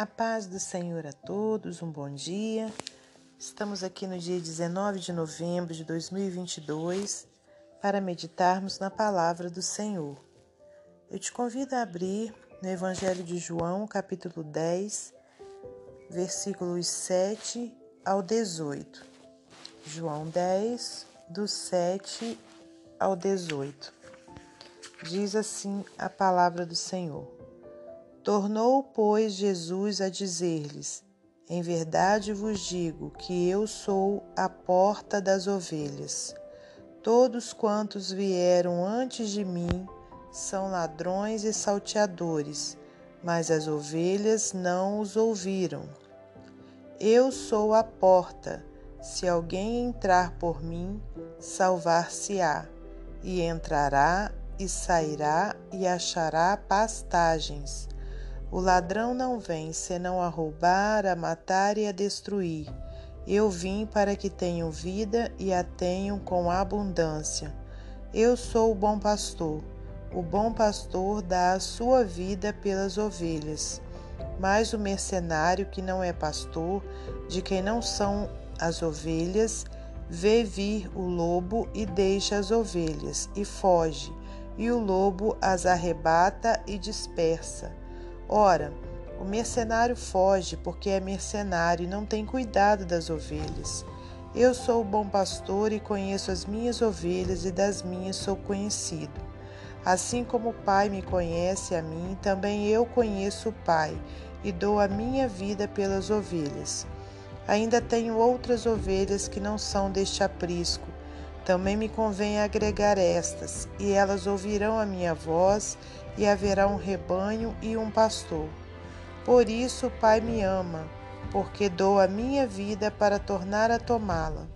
A paz do Senhor a todos, um bom dia. Estamos aqui no dia 19 de novembro de 2022 para meditarmos na palavra do Senhor. Eu te convido a abrir no Evangelho de João, capítulo 10, versículos 7 ao 18. João 10, do 7 ao 18. Diz assim a palavra do Senhor. Tornou, pois, Jesus a dizer-lhes: Em verdade vos digo que eu sou a porta das ovelhas. Todos quantos vieram antes de mim são ladrões e salteadores, mas as ovelhas não os ouviram. Eu sou a porta. Se alguém entrar por mim, salvar-se-á, e entrará e sairá e achará pastagens. O ladrão não vem senão a roubar, a matar e a destruir. Eu vim para que tenham vida e a tenham com abundância. Eu sou o bom pastor. O bom pastor dá a sua vida pelas ovelhas. Mas o mercenário que não é pastor, de quem não são as ovelhas, vê vir o lobo e deixa as ovelhas e foge, e o lobo as arrebata e dispersa. Ora, o mercenário foge porque é mercenário e não tem cuidado das ovelhas. Eu sou o bom pastor e conheço as minhas ovelhas e das minhas sou conhecido. Assim como o Pai me conhece a mim, também eu conheço o Pai e dou a minha vida pelas ovelhas. Ainda tenho outras ovelhas que não são deste aprisco. Também me convém agregar estas, e elas ouvirão a minha voz e haverá um rebanho e um pastor. Por isso o Pai me ama, porque dou a minha vida para tornar a tomá-la.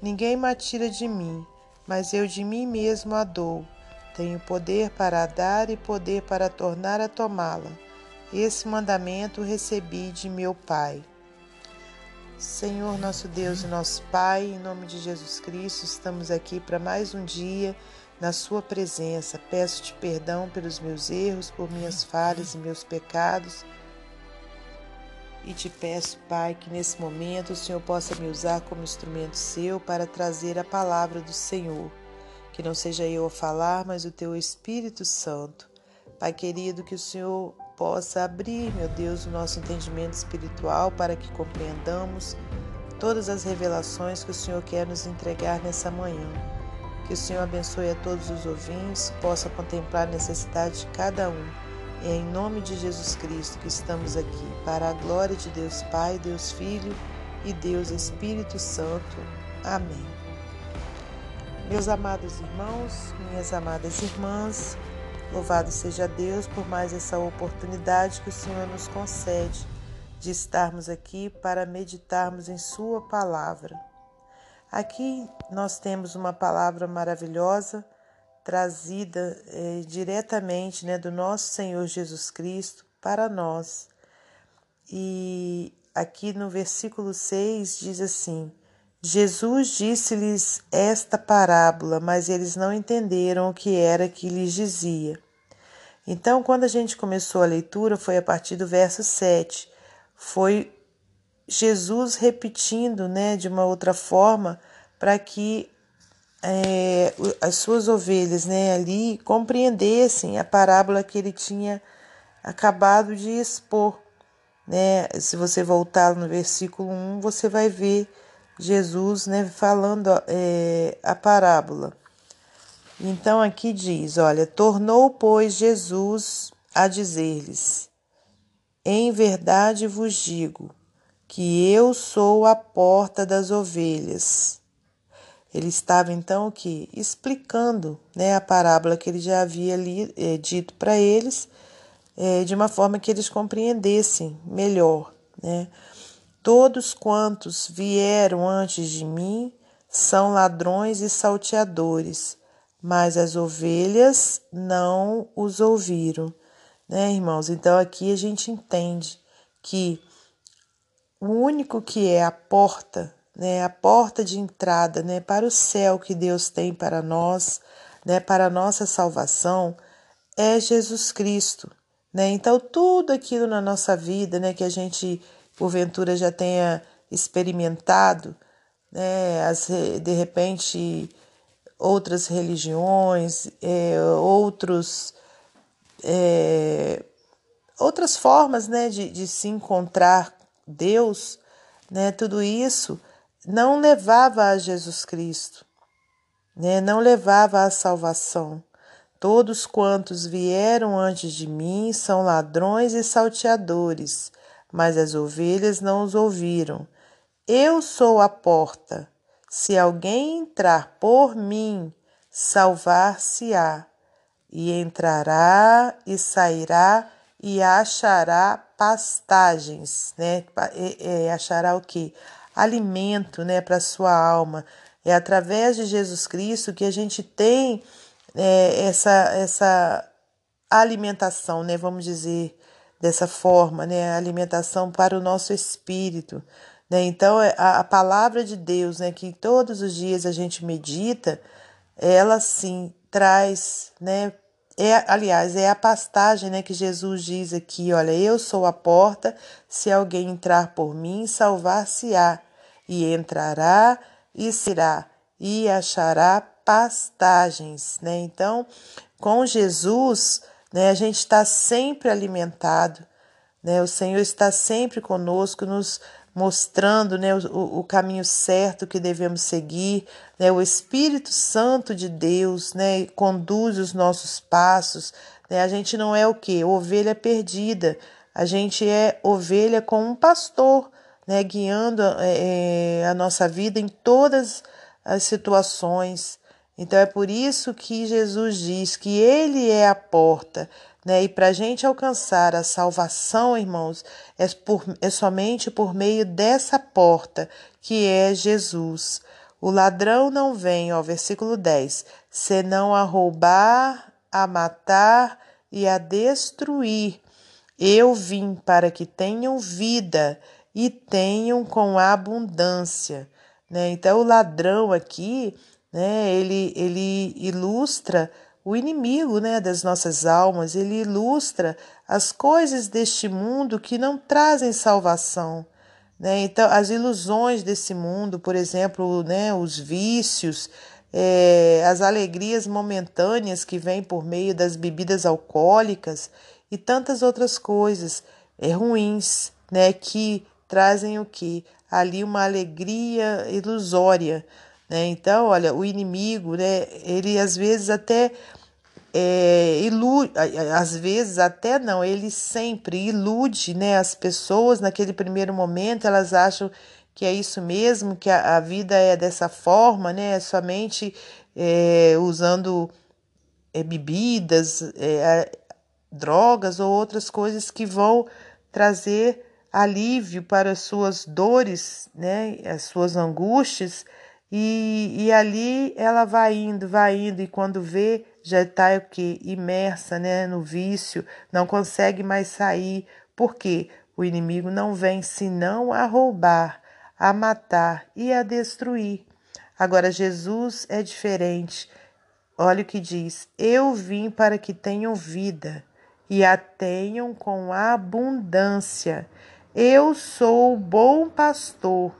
Ninguém me tira de mim, mas eu de mim mesmo a dou. Tenho poder para a dar e poder para tornar a tomá-la. Esse mandamento recebi de meu Pai. Senhor nosso Deus e nosso Pai, em nome de Jesus Cristo, estamos aqui para mais um dia na Sua presença. Peço-te perdão pelos meus erros, por minhas falhas e meus pecados. E te peço, Pai, que nesse momento o Senhor possa me usar como instrumento seu para trazer a palavra do Senhor. Que não seja eu a falar, mas o teu Espírito Santo. Pai querido, que o Senhor possa abrir, meu Deus, o nosso entendimento espiritual para que compreendamos todas as revelações que o Senhor quer nos entregar nessa manhã. Que o Senhor abençoe a todos os ouvintes, possa contemplar a necessidade de cada um. É em nome de Jesus Cristo que estamos aqui, para a glória de Deus Pai, Deus Filho e Deus Espírito Santo. Amém. Meus amados irmãos, minhas amadas irmãs, louvado seja Deus por mais essa oportunidade que o Senhor nos concede de estarmos aqui para meditarmos em Sua palavra. Aqui nós temos uma palavra maravilhosa trazida é, diretamente né, do nosso Senhor Jesus Cristo para nós. E aqui no versículo 6 diz assim: Jesus disse-lhes esta parábola, mas eles não entenderam o que era que lhes dizia. Então, quando a gente começou a leitura, foi a partir do verso 7. Foi Jesus repetindo né, de uma outra forma para que é, as suas ovelhas né, ali compreendessem a parábola que ele tinha acabado de expor. Né? Se você voltar no versículo 1, você vai ver Jesus né, falando é, a parábola. Então aqui diz: olha, tornou, pois, Jesus a dizer-lhes: Em verdade vos digo que eu sou a porta das ovelhas. Ele estava então que explicando, né, a parábola que ele já havia li, é, dito para eles, é, de uma forma que eles compreendessem melhor, né? Todos quantos vieram antes de mim são ladrões e salteadores, mas as ovelhas não os ouviram, né, irmãos? Então aqui a gente entende que o único que é a porta, né, a porta de entrada, né, para o céu que Deus tem para nós, né, para a nossa salvação, é Jesus Cristo, Né? Então, tudo aquilo na nossa vida né, que a gente, porventura, já tenha experimentado, né, as, de repente, outras religiões, é, outros, é, outras formas né, de, de se encontrar Deus, né, tudo isso não levava a Jesus Cristo, né, não levava à salvação. Todos quantos vieram antes de mim são ladrões e salteadores, mas as ovelhas não os ouviram. Eu sou a porta. Se alguém entrar por mim, salvar-se-á, e entrará e sairá e achará pastagens, né? Achará o que? Alimento, né, para sua alma. É através de Jesus Cristo que a gente tem é, essa, essa alimentação, né, vamos dizer dessa forma, né, alimentação para o nosso espírito. Né? Então, é, a, a palavra de Deus, né, que todos os dias a gente medita, ela sim traz, né, é, aliás, é a pastagem né, que Jesus diz aqui: olha, eu sou a porta, se alguém entrar por mim, salvar-se-á, e entrará e será, e achará pastagens, né? Então, com Jesus, né, a gente está sempre alimentado, né? O Senhor está sempre conosco, nos mostrando né, o, o caminho certo que devemos seguir. Né? O Espírito Santo de Deus né, conduz os nossos passos. Né? A gente não é o que? Ovelha perdida. A gente é ovelha com um pastor, né, guiando é, a nossa vida em todas as situações. Então é por isso que Jesus diz que Ele é a porta. Né? E para a gente alcançar a salvação, irmãos, é, por, é somente por meio dessa porta que é Jesus. O ladrão não vem, ó, versículo 10, senão a roubar, a matar e a destruir. Eu vim para que tenham vida e tenham com abundância. Né? Então, o ladrão aqui né? Ele, ele ilustra o inimigo né, das nossas almas, ele ilustra as coisas deste mundo que não trazem salvação. Né? Então, as ilusões desse mundo, por exemplo, né, os vícios, é, as alegrias momentâneas que vêm por meio das bebidas alcoólicas e tantas outras coisas é, ruins, né, que trazem o que? Ali uma alegria ilusória, né? Então, olha, o inimigo, né, ele às vezes até é, ilude, às vezes até não, ele sempre ilude né, as pessoas naquele primeiro momento, elas acham que é isso mesmo, que a, a vida é dessa forma, né, somente é, usando é, bebidas, é, drogas ou outras coisas que vão trazer alívio para as suas dores, né, as suas angústias, e, e ali ela vai indo, vai indo, e quando vê, já está o que? Imersa né, no vício, não consegue mais sair. Por quê? O inimigo não vem senão a roubar, a matar e a destruir. Agora, Jesus é diferente. Olha o que diz: Eu vim para que tenham vida e a tenham com abundância. Eu sou o bom pastor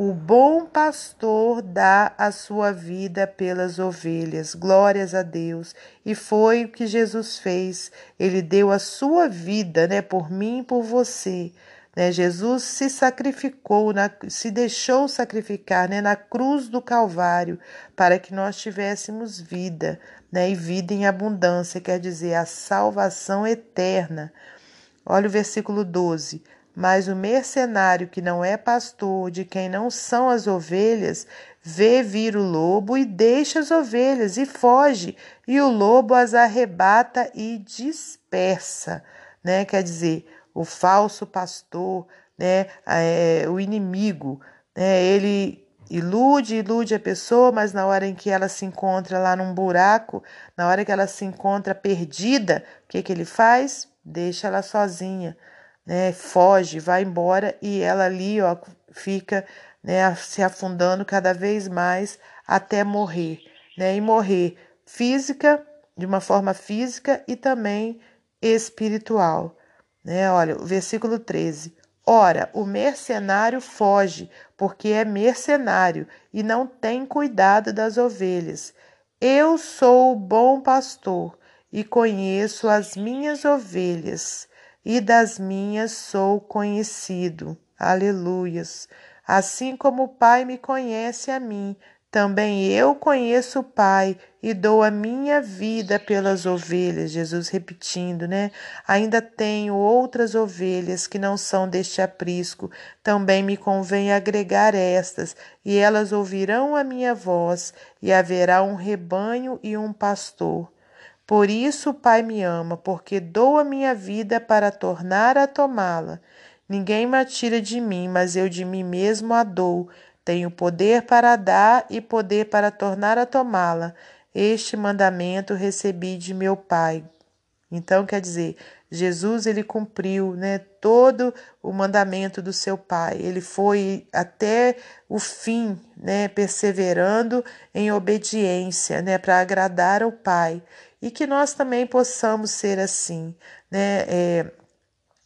o bom pastor dá a sua vida pelas ovelhas. Glórias a Deus. E foi o que Jesus fez. Ele deu a sua vida, né, por mim e por você. Né? Jesus se sacrificou, na, se deixou sacrificar né, na cruz do Calvário para que nós tivéssemos vida, né, e vida em abundância, quer dizer, a salvação eterna. Olha o versículo 12. Mas o mercenário que não é pastor, de quem não são as ovelhas, vê vir o lobo e deixa as ovelhas e foge, e o lobo as arrebata e dispersa, né? Quer dizer, o falso pastor, né? É, o inimigo, né? Ele ilude, ilude a pessoa, mas na hora em que ela se encontra lá num buraco, na hora que ela se encontra perdida, o que, que ele faz? Deixa ela sozinha né, foge, vai embora e ela ali ó, fica né, se afundando cada vez mais até morrer, né, e morrer física, de uma forma física e também espiritual. Né? Olha, o versículo 13. Ora, o mercenário foge, porque é mercenário e não tem cuidado das ovelhas. Eu sou o bom pastor e conheço as minhas ovelhas, e das minhas sou conhecido. Aleluias. Assim como o Pai me conhece a mim, também eu conheço o Pai e dou a minha vida pelas ovelhas. Jesus repetindo, né? Ainda tenho outras ovelhas que não são deste aprisco. Também me convém agregar estas, e elas ouvirão a minha voz, e haverá um rebanho e um pastor. Por isso o Pai me ama, porque dou a minha vida para tornar a tomá-la. Ninguém me atira de mim, mas eu de mim mesmo a dou. Tenho poder para dar e poder para tornar a tomá-la. Este mandamento recebi de meu Pai. Então, quer dizer, Jesus ele cumpriu, né, todo o mandamento do seu Pai. Ele foi até o fim, né, perseverando em obediência, né, para agradar ao Pai e que nós também possamos ser assim, né? É,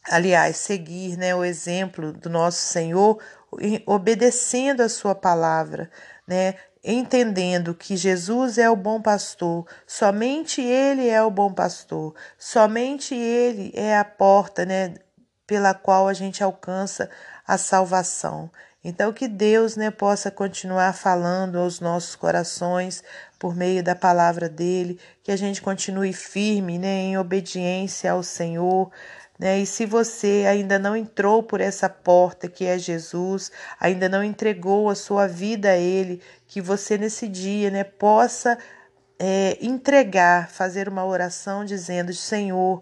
aliás, seguir né, o exemplo do nosso Senhor, obedecendo a Sua palavra, né? Entendendo que Jesus é o bom pastor, somente Ele é o bom pastor, somente Ele é a porta, né, pela qual a gente alcança a salvação. Então, que Deus né, possa continuar falando aos nossos corações por meio da palavra dele, que a gente continue firme né, em obediência ao Senhor. Né? E se você ainda não entrou por essa porta que é Jesus, ainda não entregou a sua vida a Ele, que você nesse dia né, possa é, entregar, fazer uma oração dizendo: Senhor,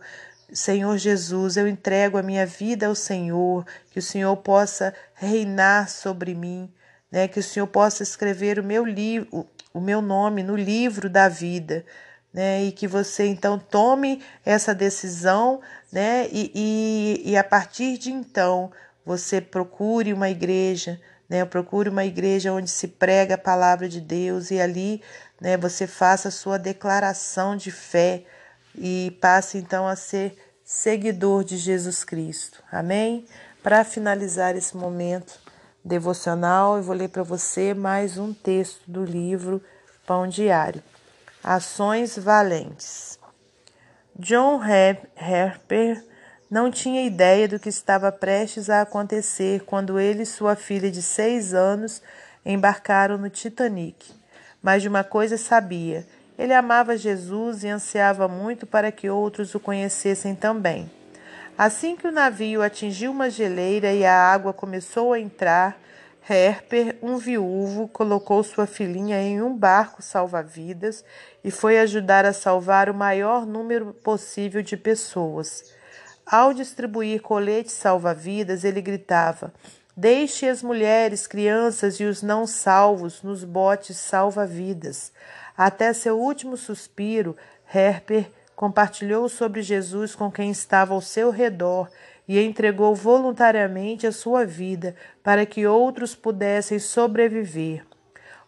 Senhor Jesus, eu entrego a minha vida ao Senhor, que o Senhor possa reinar sobre mim, né? Que o Senhor possa escrever o meu livro, o meu nome no livro da vida, né? E que você então tome essa decisão, né? E, e, e a partir de então você procure uma igreja, né? Procure uma igreja onde se prega a palavra de Deus e ali, né? Você faça a sua declaração de fé e passe então a ser seguidor de Jesus Cristo. Amém? Para finalizar esse momento devocional, eu vou ler para você mais um texto do livro Pão Diário. Ações Valentes. John Harper não tinha ideia do que estava prestes a acontecer quando ele e sua filha de seis anos embarcaram no Titanic. Mas de uma coisa sabia: ele amava Jesus e ansiava muito para que outros o conhecessem também. Assim que o navio atingiu uma geleira e a água começou a entrar, Herper, um viúvo, colocou sua filhinha em um barco salva-vidas e foi ajudar a salvar o maior número possível de pessoas. Ao distribuir coletes salva-vidas, ele gritava: Deixe as mulheres, crianças e os não salvos nos botes salva-vidas. Até seu último suspiro, Herper compartilhou sobre Jesus com quem estava ao seu redor e entregou voluntariamente a sua vida para que outros pudessem sobreviver.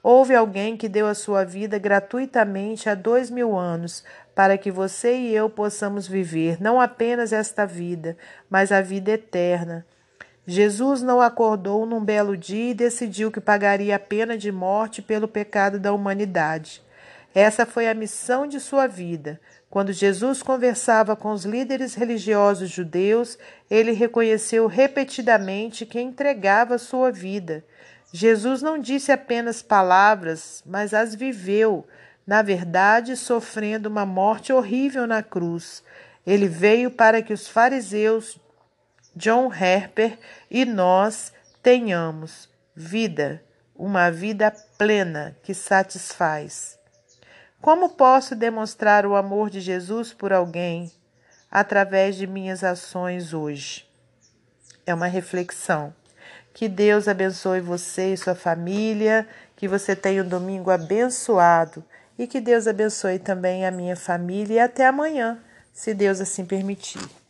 Houve alguém que deu a sua vida gratuitamente há dois mil anos para que você e eu possamos viver não apenas esta vida, mas a vida eterna. Jesus não acordou num belo dia e decidiu que pagaria a pena de morte pelo pecado da humanidade. Essa foi a missão de sua vida. Quando Jesus conversava com os líderes religiosos judeus, ele reconheceu repetidamente que entregava sua vida. Jesus não disse apenas palavras, mas as viveu, na verdade, sofrendo uma morte horrível na cruz. Ele veio para que os fariseus, John Harper e nós tenhamos vida, uma vida plena que satisfaz. Como posso demonstrar o amor de Jesus por alguém através de minhas ações hoje? É uma reflexão. Que Deus abençoe você e sua família, que você tenha um domingo abençoado e que Deus abençoe também a minha família e até amanhã, se Deus assim permitir.